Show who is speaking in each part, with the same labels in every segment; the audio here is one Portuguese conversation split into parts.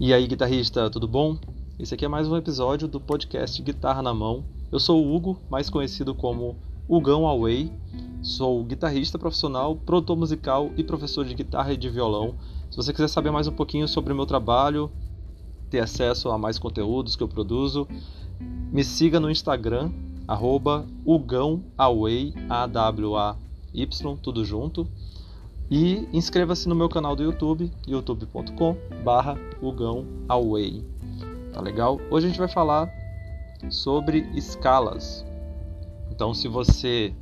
Speaker 1: E aí, guitarrista, tudo bom? Esse aqui é mais um episódio do podcast Guitarra na Mão. Eu sou o Hugo, mais conhecido como Hugão Away. Sou guitarrista profissional, produtor musical e professor de guitarra e de violão. Se você quiser saber mais um pouquinho sobre o meu trabalho, ter acesso a mais conteúdos que eu produzo, me siga no Instagram, arroba Away, A-W-A-Y, tudo junto. E inscreva-se no meu canal do YouTube, youtube.com barra. Tá legal? Hoje a gente vai falar sobre escalas. Então se você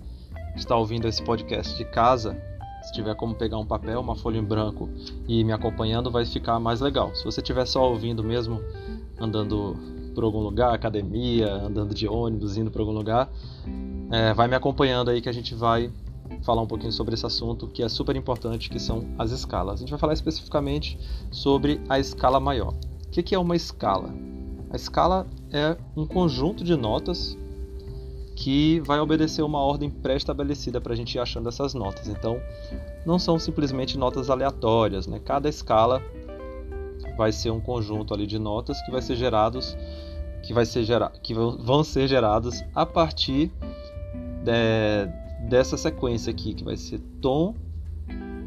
Speaker 1: está ouvindo esse podcast de casa, se tiver como pegar um papel, uma folha em branco e me acompanhando, vai ficar mais legal. Se você estiver só ouvindo mesmo, andando por algum lugar, academia, andando de ônibus, indo para algum lugar, é, vai me acompanhando aí que a gente vai falar um pouquinho sobre esse assunto que é super importante, que são as escalas. A gente vai falar especificamente sobre a escala maior. O que é uma escala? A escala é um conjunto de notas que vai obedecer uma ordem pré-estabelecida para a gente ir achando essas notas. Então, não são simplesmente notas aleatórias, né? Cada escala vai ser um conjunto ali de notas que vai ser gerados, que vai ser gera, que vão ser gerados a partir de, dessa sequência aqui, que vai ser tom,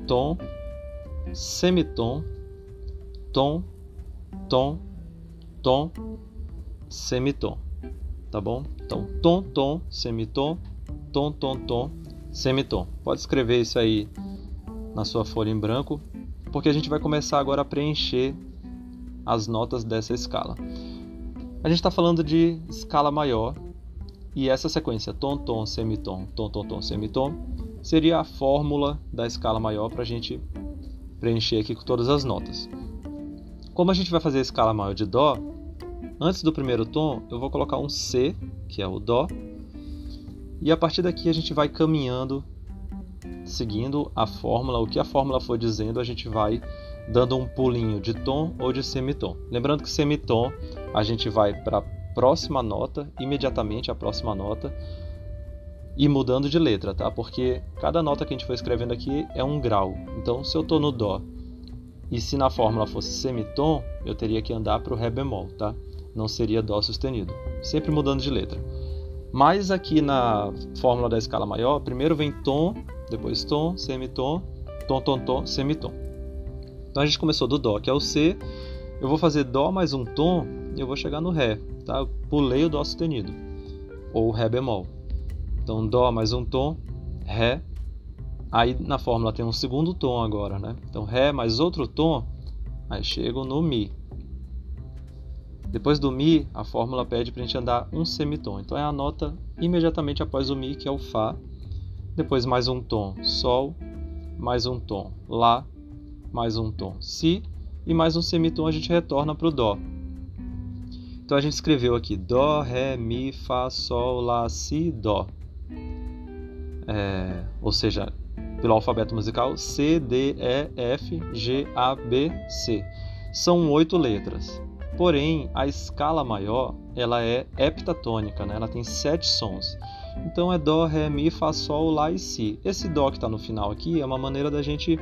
Speaker 1: tom, semitom, tom, tom, tom, semitom. Tá bom? Então, tom, tom, semitom, tom, tom, tom, semitom. Pode escrever isso aí na sua folha em branco, porque a gente vai começar agora a preencher as notas dessa escala. A gente está falando de escala maior, e essa sequência tom, tom, semitom, tom, tom, tom, semitom seria a fórmula da escala maior para a gente preencher aqui com todas as notas. Como a gente vai fazer a escala maior de Dó, antes do primeiro tom eu vou colocar um C, que é o Dó, e a partir daqui a gente vai caminhando, seguindo a fórmula, o que a fórmula for dizendo, a gente vai dando um pulinho de tom ou de semitom. Lembrando que semitom a gente vai para próxima nota, imediatamente a próxima nota, e mudando de letra, tá? Porque cada nota que a gente for escrevendo aqui é um grau. Então, se eu estou no Dó e se na fórmula fosse semitom, eu teria que andar para o Ré bemol, tá? Não seria Dó sustenido. Sempre mudando de letra. Mas aqui na fórmula da escala maior, primeiro vem tom, depois tom, semitom, tom, tom, tom, semitom. Então a gente começou do Dó, que é o C. Eu vou fazer Dó mais um tom e eu vou chegar no Ré tá? Pulei o Dó sustenido, ou Ré bemol. Então, Dó mais um tom, Ré. Aí na fórmula tem um segundo tom agora, né? Então, Ré mais outro tom, aí chego no Mi. Depois do Mi, a fórmula pede para a gente andar um semitom. Então, é a nota imediatamente após o Mi, que é o Fá. Depois, mais um tom, Sol. Mais um tom, Lá. Mais um tom, Si. E mais um semitom a gente retorna para o Dó. Então a gente escreveu aqui Dó, Ré, Mi, Fá, Sol, Lá, Si, Dó. É, ou seja, pelo alfabeto musical C, D, E, F, G, A, B, C. São oito letras. Porém, a escala maior ela é heptatônica, né? ela tem sete sons. Então é Dó, Ré, Mi, Fá, Sol, Lá e Si. Esse Dó que está no final aqui é uma maneira da gente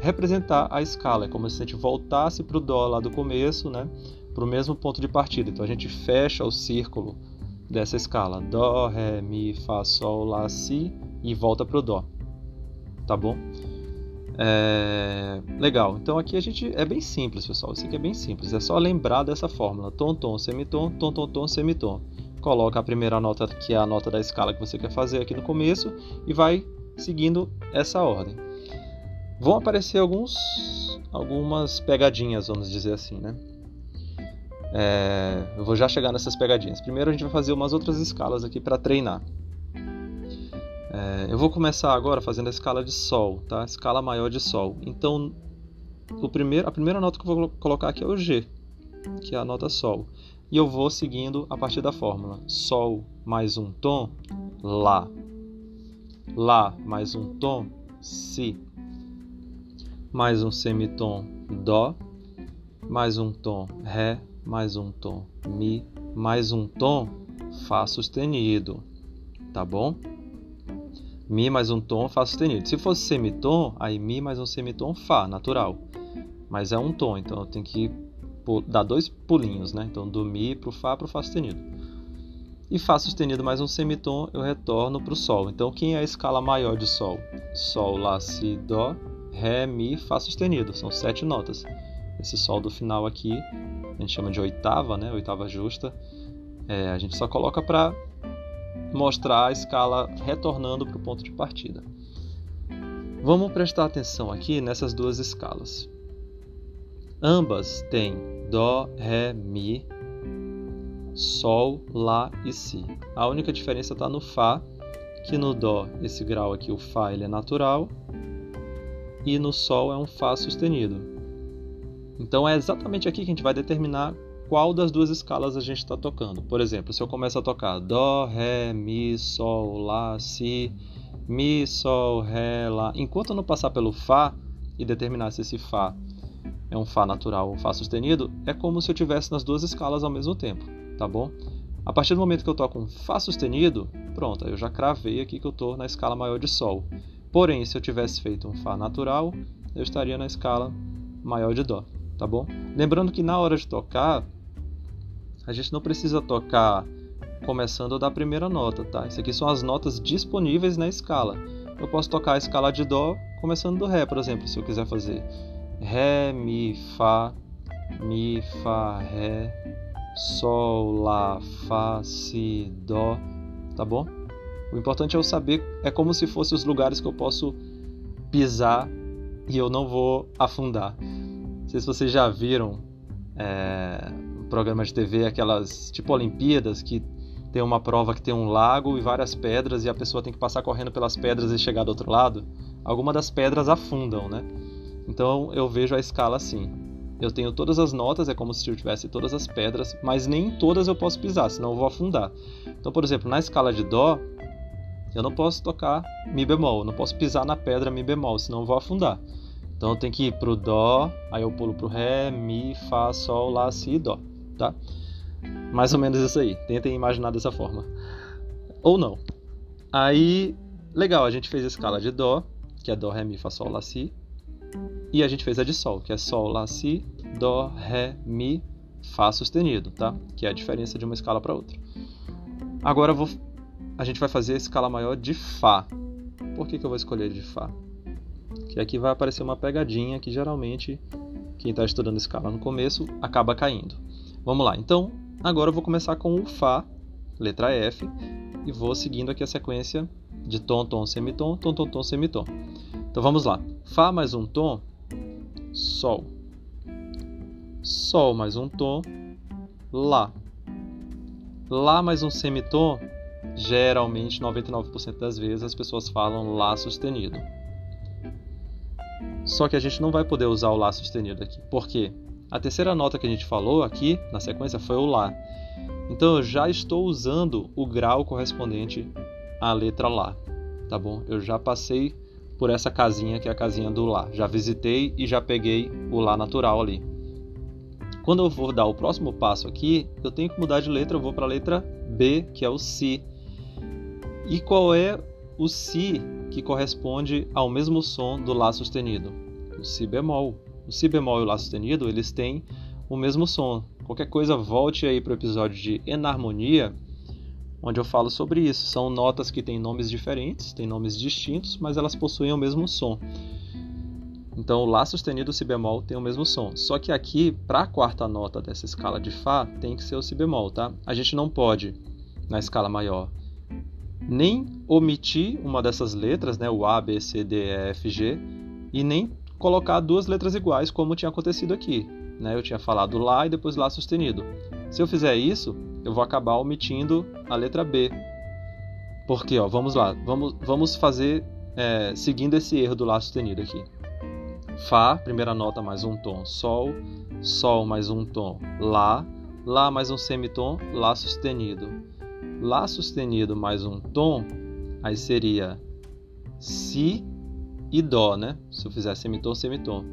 Speaker 1: representar a escala. É como se a gente voltasse para o Dó lá do começo, né? Para o mesmo ponto de partida. Então a gente fecha o círculo dessa escala: Dó, Ré, Mi, Fá, Sol, Lá, Si e volta para o Dó. Tá bom? É... Legal. Então aqui a gente é bem simples, pessoal. Isso aqui é bem simples. É só lembrar dessa fórmula: tom, tom, semitom, tom, tom, tom, semitom. Coloca a primeira nota, que é a nota da escala que você quer fazer aqui no começo, e vai seguindo essa ordem. Vão aparecer alguns, algumas pegadinhas, vamos dizer assim, né? É, eu vou já chegar nessas pegadinhas. Primeiro a gente vai fazer umas outras escalas aqui para treinar. É, eu vou começar agora fazendo a escala de Sol, tá? Escala maior de Sol. Então, o primeiro, a primeira nota que eu vou colocar aqui é o G, que é a nota Sol. E eu vou seguindo a partir da fórmula. Sol mais um tom, Lá. Lá mais um tom, Si. Mais um semitom, Dó. Mais um tom, Ré mais um tom Mi, mais um tom Fá sustenido, tá bom? Mi mais um tom Fá sustenido. Se fosse semitom, aí Mi mais um semitom Fá, natural. Mas é um tom, então eu tenho que dá dois pulinhos, né? Então do Mi para o Fá para o Fá sustenido. E Fá sustenido mais um semitom, eu retorno para o Sol. Então quem é a escala maior de Sol? Sol, Lá, Si, Dó, Ré, Mi, Fá sustenido. São sete notas. Esse Sol do final aqui, a gente chama de oitava, né? Oitava justa. É, a gente só coloca para mostrar a escala retornando para o ponto de partida. Vamos prestar atenção aqui nessas duas escalas. Ambas têm Dó, Ré, Mi, Sol, Lá e Si. A única diferença está no Fá, que no Dó, esse grau aqui, o Fá, ele é natural, e no Sol é um Fá sustenido. Então é exatamente aqui que a gente vai determinar qual das duas escalas a gente está tocando. Por exemplo, se eu começo a tocar Dó, Ré, Mi, Sol, Lá, Si, Mi, Sol, Ré, Lá. Enquanto eu não passar pelo Fá e determinar se esse Fá é um Fá natural ou Fá sustenido, é como se eu tivesse nas duas escalas ao mesmo tempo, tá bom? A partir do momento que eu toco um Fá sustenido, pronto, eu já cravei aqui que eu estou na escala maior de Sol. Porém, se eu tivesse feito um Fá natural, eu estaria na escala maior de Dó, tá bom? Lembrando que na hora de tocar, a gente não precisa tocar começando da primeira nota, tá? Isso aqui são as notas disponíveis na escala. Eu posso tocar a escala de Dó começando do Ré, por exemplo, se eu quiser fazer Ré, Mi, Fá, Mi, Fá, Ré, Sol, Lá, Fá, Si, Dó, tá bom? O importante é eu saber, é como se fossem os lugares que eu posso pisar e eu não vou afundar. Sei se vocês já viram é, um programa de TV, aquelas tipo Olimpíadas, que tem uma prova que tem um lago e várias pedras e a pessoa tem que passar correndo pelas pedras e chegar do outro lado, alguma das pedras afundam, né? Então eu vejo a escala assim. Eu tenho todas as notas, é como se eu tivesse todas as pedras, mas nem todas eu posso pisar, senão eu vou afundar. Então, por exemplo, na escala de Dó, eu não posso tocar Mi bemol, não posso pisar na pedra Mi bemol, senão eu vou afundar. Então tenho que ir pro Dó, aí eu pulo pro Ré, Mi, Fá, Sol, Lá, Si Dó, tá? Mais ou menos isso aí. Tentem imaginar dessa forma. Ou não. Aí, legal, a gente fez a escala de Dó, que é Dó, Ré, Mi, Fá, Sol, Lá, Si. E a gente fez a de Sol, que é Sol, Lá, Si, Dó, Ré, Mi, Fá sustenido, tá? Que é a diferença de uma escala para outra. Agora vou... a gente vai fazer a escala maior de Fá. Por que, que eu vou escolher de Fá? Que aqui vai aparecer uma pegadinha que geralmente quem está estudando escala no começo acaba caindo. Vamos lá, então Agora eu vou começar com o Fá, letra F, e vou seguindo aqui a sequência de tom, tom, semitom, tom, tom, tom, semitom. Então vamos lá. Fá mais um tom, Sol. Sol mais um tom, Lá. Lá mais um semitom, geralmente 99% das vezes as pessoas falam Lá sustenido. Só que a gente não vai poder usar o Lá sustenido aqui. Por quê? A terceira nota que a gente falou aqui na sequência foi o Lá. Então eu já estou usando o grau correspondente à letra Lá, tá bom? Eu já passei por essa casinha que é a casinha do Lá. Já visitei e já peguei o Lá natural ali. Quando eu vou dar o próximo passo aqui, eu tenho que mudar de letra, eu vou para a letra B, que é o Si. E qual é o Si que corresponde ao mesmo som do Lá sustenido? O Si bemol. O Si bemol e o Lá sustenido, eles têm o mesmo som. Qualquer coisa, volte aí para o episódio de Enarmonia, onde eu falo sobre isso. São notas que têm nomes diferentes, têm nomes distintos, mas elas possuem o mesmo som. Então, o Lá sustenido e o Si bemol tem o mesmo som. Só que aqui, para a quarta nota dessa escala de Fá, tem que ser o Si bemol, tá? A gente não pode, na escala maior, nem omitir uma dessas letras, né, o A, B, C, D, E, F, G, e nem colocar duas letras iguais, como tinha acontecido aqui. Né? Eu tinha falado Lá e depois Lá sustenido. Se eu fizer isso, eu vou acabar omitindo a letra B. Porque, ó, vamos lá, vamos, vamos fazer é, seguindo esse erro do Lá sustenido aqui. Fá, primeira nota mais um tom, Sol, Sol mais um tom, Lá, Lá mais um semitom, Lá sustenido. Lá sustenido mais um tom, aí seria Si e Dó, né? Se eu fizer semitom, semitom.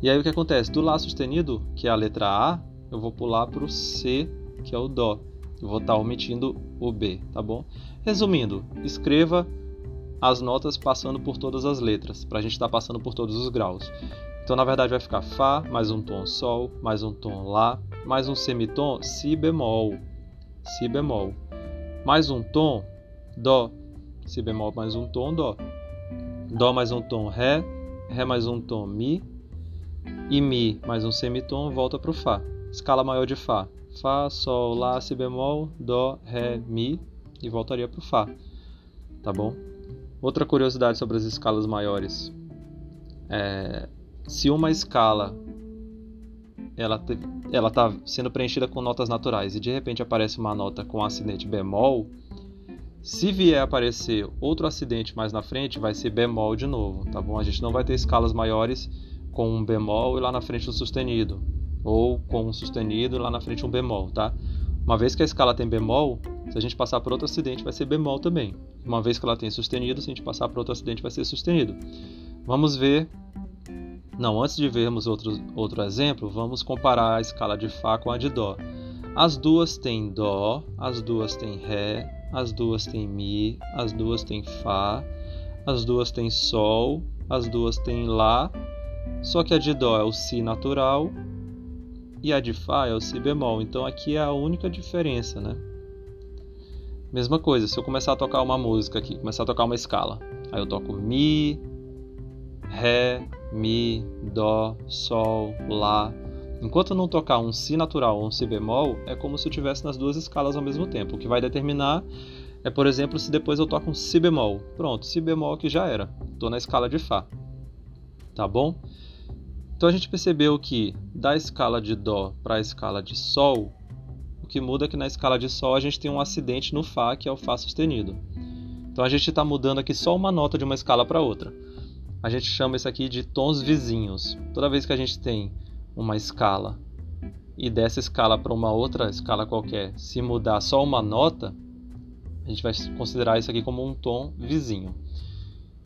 Speaker 1: E aí o que acontece? Do Lá sustenido, que é a letra A, eu vou pular para o C, que é o Dó. Eu vou estar tá omitindo o B, tá bom? Resumindo, escreva as notas passando por todas as letras, para a gente estar tá passando por todos os graus. Então, na verdade, vai ficar Fá, mais um tom Sol, mais um tom Lá, mais um semitom Si bemol. Si bemol. Mais um tom Dó. Si bemol mais um tom Dó. Dó mais um tom Ré. Ré mais um tom Mi. E Mi mais um semitom volta para o Fá. Escala maior de Fá. Fá, Sol, Lá, Si bemol, Dó, Ré, Mi e voltaria para o Fá. Tá bom? Outra curiosidade sobre as escalas maiores. É, se uma escala ela ela está sendo preenchida com notas naturais e de repente aparece uma nota com acidente bemol, se vier aparecer outro acidente mais na frente, vai ser bemol de novo, tá bom? A gente não vai ter escalas maiores com um bemol e lá na frente um sustenido, ou com um sustenido e lá na frente um bemol, tá? Uma vez que a escala tem bemol, se a gente passar por outro acidente vai ser bemol também. Uma vez que ela tem sustenido, se a gente passar por outro acidente vai ser sustenido. Vamos ver não, antes de vermos outro, outro exemplo, vamos comparar a escala de Fá com a de Dó. As duas têm Dó, as duas têm Ré, as duas têm Mi, as duas têm Fá, as duas têm Sol, as duas têm Lá, só que a de Dó é o Si natural e a de Fá é o Si bemol. Então aqui é a única diferença, né? Mesma coisa, se eu começar a tocar uma música aqui, começar a tocar uma escala, aí eu toco Mi, Ré, Mi, Dó, Sol, Lá. Enquanto não tocar um Si natural ou um Si bemol, é como se eu estivesse nas duas escalas ao mesmo tempo. O que vai determinar é, por exemplo, se depois eu toco um Si bemol. Pronto, Si bemol que já era. Estou na escala de Fá. Tá bom? Então a gente percebeu que da escala de Dó para a escala de Sol, o que muda é que na escala de Sol a gente tem um acidente no Fá, que é o Fá sustenido. Então a gente está mudando aqui só uma nota de uma escala para outra a gente chama isso aqui de tons vizinhos. Toda vez que a gente tem uma escala e dessa escala para uma outra escala qualquer, se mudar só uma nota, a gente vai considerar isso aqui como um tom vizinho.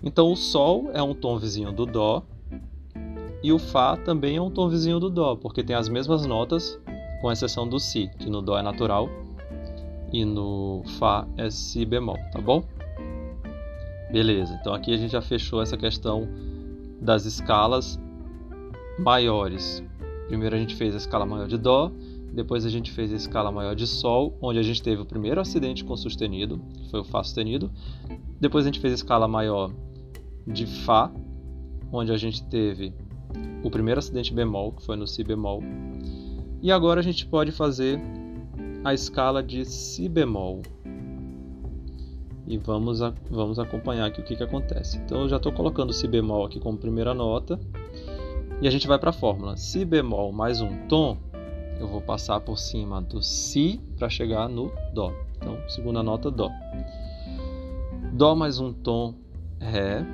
Speaker 1: Então o Sol é um tom vizinho do Dó e o Fá também é um tom vizinho do Dó, porque tem as mesmas notas, com exceção do Si, que no Dó é natural e no Fá é Si bemol, tá bom? Beleza, então aqui a gente já fechou essa questão das escalas maiores. Primeiro a gente fez a escala maior de Dó, depois a gente fez a escala maior de Sol, onde a gente teve o primeiro acidente com sustenido, que foi o Fá sustenido. Depois a gente fez a escala maior de Fá, onde a gente teve o primeiro acidente bemol, que foi no Si bemol. E agora a gente pode fazer a escala de Si bemol, e vamos, a, vamos acompanhar aqui o que, que acontece. Então eu já estou colocando Si bemol aqui como primeira nota e a gente vai para a fórmula. Si bemol mais um tom, eu vou passar por cima do Si para chegar no Dó. Então, segunda nota, Dó. Dó mais um tom, Ré.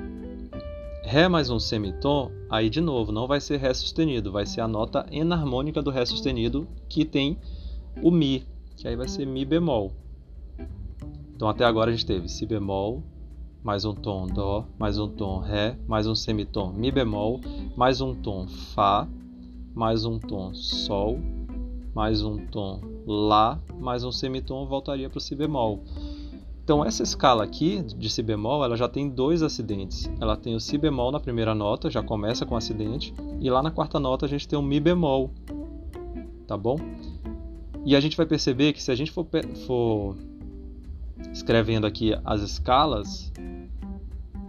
Speaker 1: Ré mais um semitom, aí de novo, não vai ser Ré sustenido, vai ser a nota enarmônica do Ré sustenido que tem o Mi, que aí vai ser Mi bemol. Então até agora a gente teve Si bemol, mais um tom Dó, mais um tom Ré, mais um semitom Mi bemol, mais um tom Fá, mais um tom Sol, mais um tom Lá, mais um semitom voltaria para o Si bemol. Então essa escala aqui de Si bemol, ela já tem dois acidentes. Ela tem o Si bemol na primeira nota, já começa com acidente, e lá na quarta nota a gente tem o Mi bemol, tá bom? E a gente vai perceber que se a gente for, for escrevendo aqui as escalas,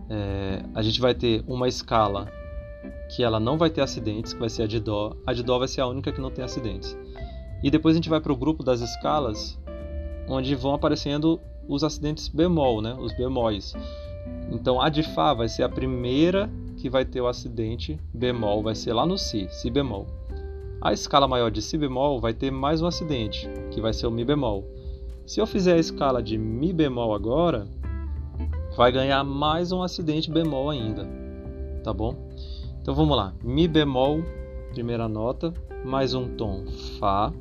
Speaker 1: é, a gente vai ter uma escala que ela não vai ter acidentes, que vai ser a de Dó. A de Dó vai ser a única que não tem acidentes. E depois a gente vai para o grupo das escalas, onde vão aparecendo os acidentes bemol, né? os bemóis. Então a de Fá vai ser a primeira que vai ter o acidente bemol, vai ser lá no Si, Si bemol. A escala maior de Si bemol vai ter mais um acidente, que vai ser o Mi bemol. Se eu fizer a escala de Mi bemol agora, vai ganhar mais um acidente bemol ainda, tá bom? Então vamos lá, Mi bemol, primeira nota, mais um tom Fá,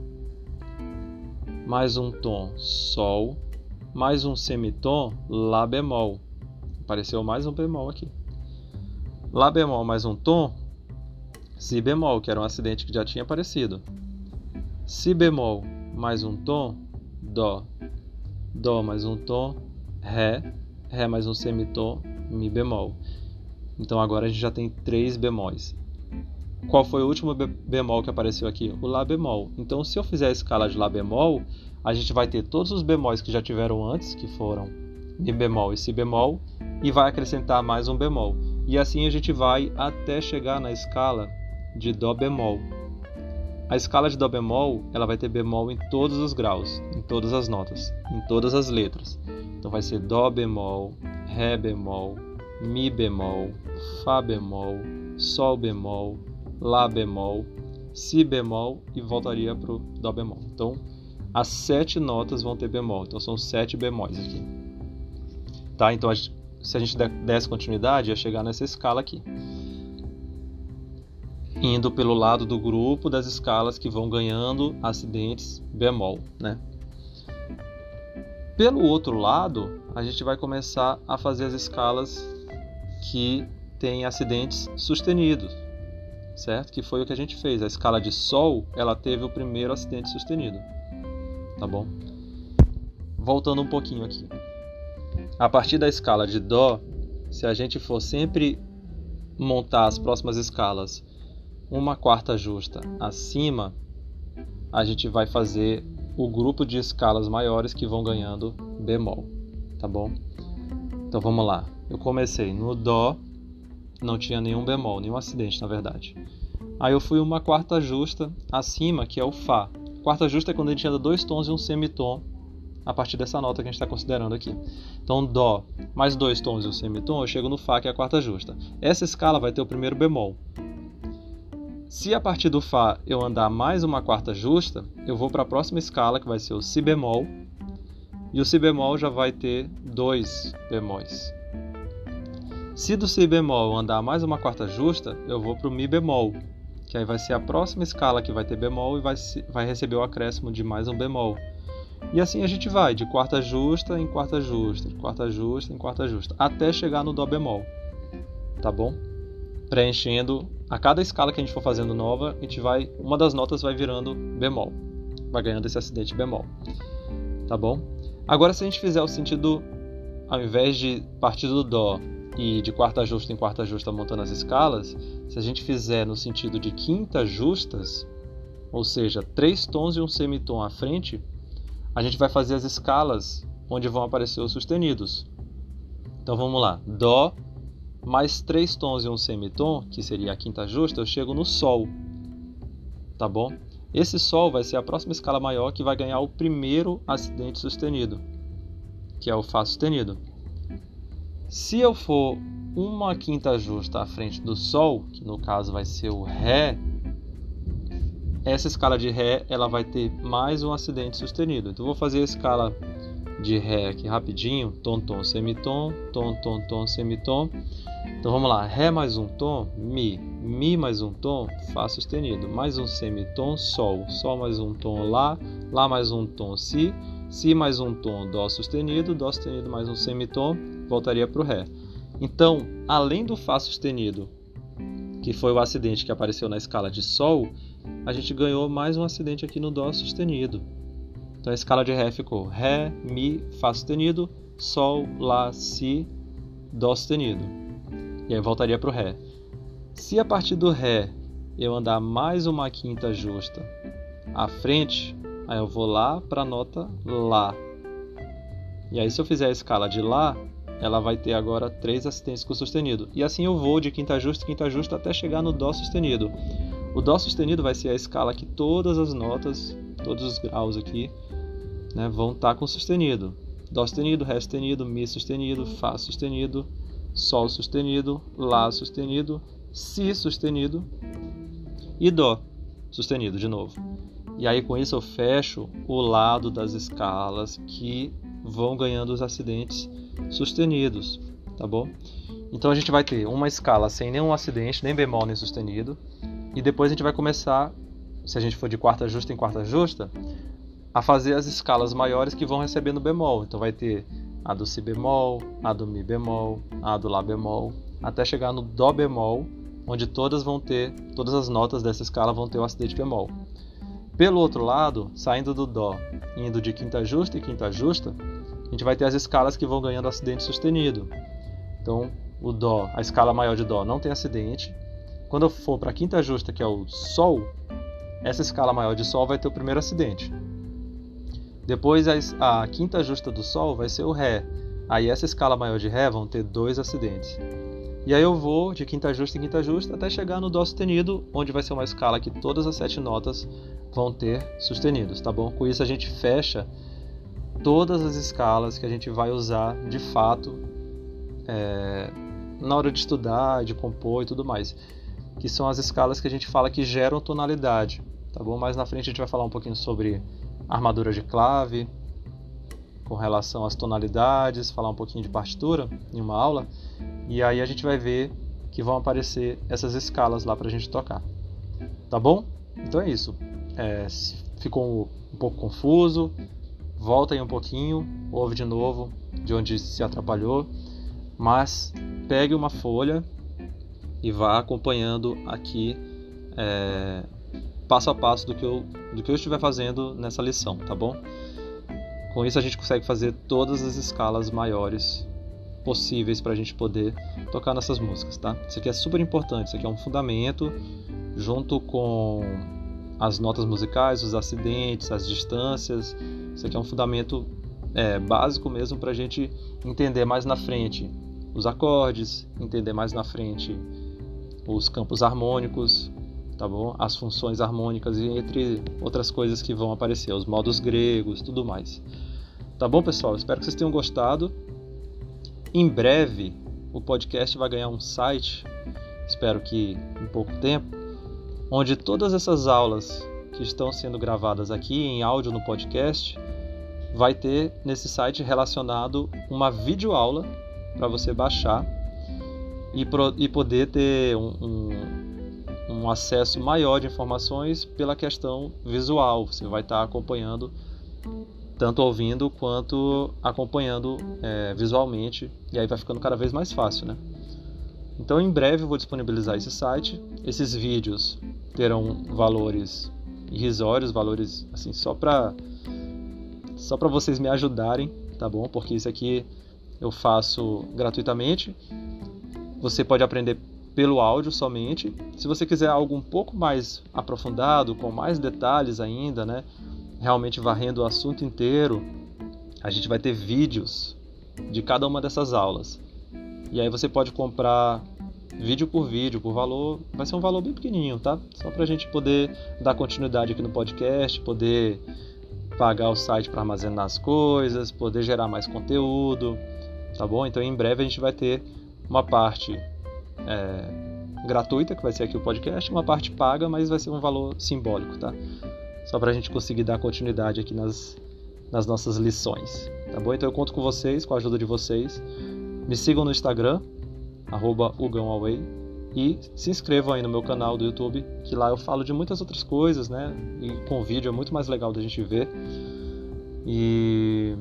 Speaker 1: mais um tom Sol, mais um semitom Lá bemol. Apareceu mais um bemol aqui. Lá bemol mais um tom, Si bemol, que era um acidente que já tinha aparecido. Si bemol mais um tom, Dó. Dó mais um tom, Ré, Ré mais um semitom, Mi bemol. Então agora a gente já tem três bemóis. qual foi o último bemol que apareceu aqui? O Lá bemol. Então, se eu fizer a escala de Lá bemol, a gente vai ter todos os bemóis que já tiveram antes, que foram Mi bemol e Si bemol, e vai acrescentar mais um bemol. E assim a gente vai até chegar na escala de Dó bemol. A escala de Dó bemol ela vai ter bemol em todos os graus, em todas as notas, em todas as letras. Então vai ser Dó bemol, Ré bemol, Mi bemol, Fá bemol, Sol bemol, Lá bemol, Si bemol e voltaria para o Dó bemol. Então as sete notas vão ter bemol, então são sete bemóis aqui. Tá? Então se a gente desse continuidade, ia chegar nessa escala aqui indo pelo lado do grupo das escalas que vão ganhando acidentes bemol, né? Pelo outro lado, a gente vai começar a fazer as escalas que têm acidentes sustenidos, certo? Que foi o que a gente fez. A escala de Sol, ela teve o primeiro acidente sustenido, tá bom? Voltando um pouquinho aqui. A partir da escala de Dó, se a gente for sempre montar as próximas escalas uma quarta justa acima, a gente vai fazer o grupo de escalas maiores que vão ganhando bemol, tá bom? Então vamos lá. Eu comecei no dó, não tinha nenhum bemol, nenhum acidente na verdade. Aí eu fui uma quarta justa acima, que é o fá. Quarta justa é quando a gente anda dois tons e um semitom a partir dessa nota que a gente está considerando aqui. Então, Dó mais dois tons e um semitom, eu chego no Fá, que é a quarta justa. Essa escala vai ter o primeiro bemol. Se a partir do Fá eu andar mais uma quarta justa, eu vou para a próxima escala, que vai ser o Si bemol, e o Si bemol já vai ter dois bemóis. Se do Si bemol andar mais uma quarta justa, eu vou para o Mi bemol, que aí vai ser a próxima escala que vai ter bemol e vai, vai receber o acréscimo de mais um bemol. E assim a gente vai, de quarta justa em quarta justa, de quarta justa em quarta justa, até chegar no Dó bemol. Tá bom? Preenchendo a cada escala que a gente for fazendo nova, a gente vai, uma das notas vai virando bemol, vai ganhando esse acidente bemol, tá bom? Agora, se a gente fizer o sentido, ao invés de partir do dó e de quarta justa em quarta justa montando as escalas, se a gente fizer no sentido de quinta justas, ou seja, três tons e um semitom à frente, a gente vai fazer as escalas onde vão aparecer os sustenidos. Então vamos lá, dó mais três tons e um semitom, que seria a quinta justa, eu chego no Sol. Tá bom? Esse Sol vai ser a próxima escala maior que vai ganhar o primeiro acidente sustenido, que é o Fá sustenido. Se eu for uma quinta justa à frente do Sol, que no caso vai ser o Ré, essa escala de Ré ela vai ter mais um acidente sustenido. Então vou fazer a escala de Ré aqui rapidinho, tom, tom, semitom, tom, tom, tom, semitom. Então vamos lá, Ré mais um tom, Mi, Mi mais um tom, Fá sustenido, mais um semitom, Sol, Sol mais um tom, Lá, Lá mais um tom, Si, Si mais um tom, Dó sustenido, Dó sustenido mais um semitom, voltaria para o Ré. Então, além do Fá sustenido, que foi o acidente que apareceu na escala de Sol, a gente ganhou mais um acidente aqui no Dó sustenido. Então a escala de Ré ficou Ré, Mi, Fá sustenido, Sol, Lá, Si, Dó sustenido. E aí voltaria para o Ré. Se a partir do Ré eu andar mais uma quinta justa à frente, aí eu vou lá para a nota Lá. E aí se eu fizer a escala de Lá, ela vai ter agora três assistências com sustenido. E assim eu vou de quinta justa, quinta justa até chegar no Dó sustenido. O Dó sustenido vai ser a escala que todas as notas, todos os graus aqui, né, vão estar tá com sustenido. Dó sustenido, Ré sustenido, Mi sustenido, Fá sustenido, Sol sustenido, Lá sustenido, Si sustenido e Dó sustenido de novo. E aí com isso eu fecho o lado das escalas que vão ganhando os acidentes sustenidos, tá bom? Então a gente vai ter uma escala sem nenhum acidente, nem bemol nem sustenido, e depois a gente vai começar, se a gente for de quarta justa em quarta justa, a fazer as escalas maiores que vão recebendo bemol. Então vai ter a do si bemol, a do mi bemol, a do lá bemol, até chegar no dó bemol, onde todas vão ter, todas as notas dessa escala vão ter o acidente bemol. Pelo outro lado, saindo do dó, indo de quinta justa e quinta justa, a gente vai ter as escalas que vão ganhando acidente sustenido. Então, o dó, a escala maior de dó não tem acidente, quando eu for para a quinta justa, que é o Sol, essa escala maior de Sol vai ter o primeiro acidente. Depois a, a quinta justa do Sol vai ser o Ré. Aí essa escala maior de Ré vão ter dois acidentes. E aí eu vou de quinta justa em quinta justa até chegar no Dó sustenido, onde vai ser uma escala que todas as sete notas vão ter sustenidos, tá bom? Com isso a gente fecha todas as escalas que a gente vai usar de fato é, na hora de estudar, de compor e tudo mais, que são as escalas que a gente fala que geram tonalidade, tá bom? Mais na frente a gente vai falar um pouquinho sobre armadura de clave, com relação às tonalidades, falar um pouquinho de partitura em uma aula, e aí a gente vai ver que vão aparecer essas escalas lá para a gente tocar. Tá bom? Então é isso. É, se ficou um pouco confuso, volta aí um pouquinho, ouve de novo de onde se atrapalhou, mas pegue uma folha e vá acompanhando aqui é, passo a passo do que, eu, do que eu estiver fazendo nessa lição, tá bom? Com isso a gente consegue fazer todas as escalas maiores possíveis para a gente poder tocar nessas músicas, tá? Isso aqui é super importante, isso aqui é um fundamento junto com as notas musicais, os acidentes, as distâncias. Isso aqui é um fundamento é, básico mesmo para a gente entender mais na frente os acordes, entender mais na frente os campos harmônicos, tá bom? As funções harmônicas e entre outras coisas que vão aparecer, os modos gregos, tudo mais. Tá bom, pessoal? Espero que vocês tenham gostado. Em breve, o podcast vai ganhar um site, espero que em pouco tempo, onde todas essas aulas que estão sendo gravadas aqui em áudio no podcast vai ter nesse site relacionado uma videoaula para você baixar e, pro, e poder ter um, um um acesso maior de informações pela questão visual. Você vai estar acompanhando, tanto ouvindo quanto acompanhando é, visualmente, e aí vai ficando cada vez mais fácil, né? Então, em breve, eu vou disponibilizar esse site. Esses vídeos terão valores irrisórios, valores assim só para só para vocês me ajudarem, tá bom? Porque isso aqui eu faço gratuitamente. Você pode aprender pelo áudio somente. Se você quiser algo um pouco mais aprofundado, com mais detalhes ainda, né, realmente varrendo o assunto inteiro, a gente vai ter vídeos de cada uma dessas aulas. E aí você pode comprar vídeo por vídeo, por valor, vai ser um valor bem pequenininho, tá? Só para a gente poder dar continuidade aqui no podcast, poder pagar o site para armazenar as coisas, poder gerar mais conteúdo, tá bom? Então em breve a gente vai ter uma parte é, gratuita, que vai ser aqui o podcast, uma parte paga, mas vai ser um valor simbólico, tá? Só para a gente conseguir dar continuidade aqui nas, nas nossas lições, tá bom? Então eu conto com vocês, com a ajuda de vocês. Me sigam no Instagram, arroba e se inscrevam aí no meu canal do YouTube, que lá eu falo de muitas outras coisas, né? E com vídeo é muito mais legal da gente ver. E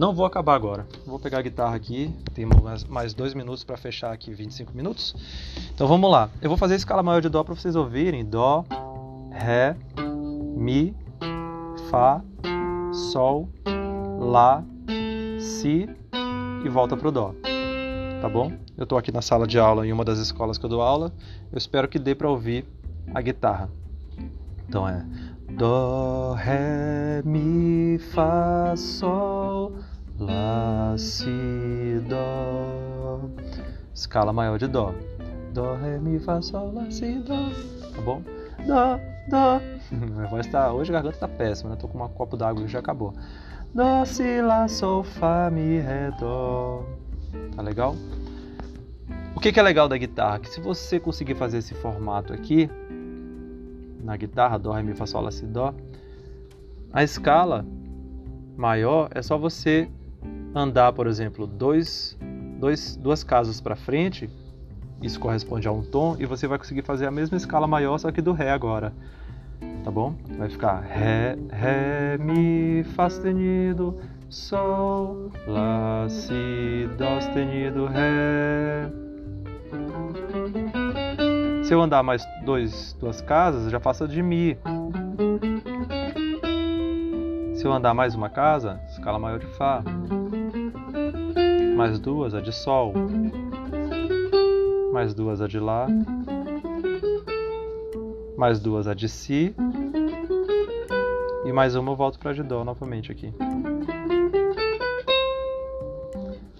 Speaker 1: não vou acabar agora. Vou pegar a guitarra aqui. Tem mais, dois minutos para fechar aqui 25 minutos. Então vamos lá. Eu vou fazer a escala maior de Dó para vocês ouvirem. Dó, Ré, Mi, Fá, Sol, Lá, Si e volta pro Dó. Tá bom? Eu estou aqui na sala de aula em uma das escolas que eu dou aula. Eu espero que dê para ouvir a guitarra. Então é Dó, Ré, Mi, Fá, Sol, Lá, Si, Dó. Escala maior de Dó. Dó, Ré, Mi, Fá, Sol, Lá, Si, Dó. Tá bom? Dó, Dó. Minha voz tá. Hoje a garganta tá péssima, né? Tô com um copo d'água e já acabou. Dó, Si, Lá, Sol, Fá, Mi, Ré, Dó. Tá legal? O que, que é legal da guitarra? Que se você conseguir fazer esse formato aqui, na guitarra, Dó, Ré, Mi, Fá, Sol, Lá, Si, Dó, a escala maior é só você andar, por exemplo, dois, dois, duas casas para frente, isso corresponde a um tom, e você vai conseguir fazer a mesma escala maior, só que do Ré agora. Tá bom? Vai ficar Ré, Ré, Mi, Fá sustenido, Sol, Lá, Si, Dó sustenido, Ré. Se eu andar mais dois, duas casas, já faço de Mi. Se eu andar mais uma casa, escala maior de Fá mais duas a de Sol, mais duas a de Lá mais duas a de Si, e mais uma eu volto para de Dó novamente aqui.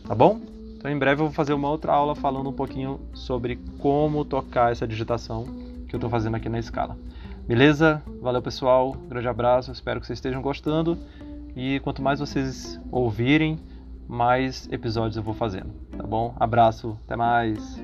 Speaker 1: Tá bom? Então em breve eu vou fazer uma outra aula falando um pouquinho sobre como tocar essa digitação que eu estou fazendo aqui na escala. Beleza? Valeu pessoal, grande abraço, espero que vocês estejam gostando e quanto mais vocês ouvirem, mais episódios eu vou fazendo, tá bom? Abraço, até mais!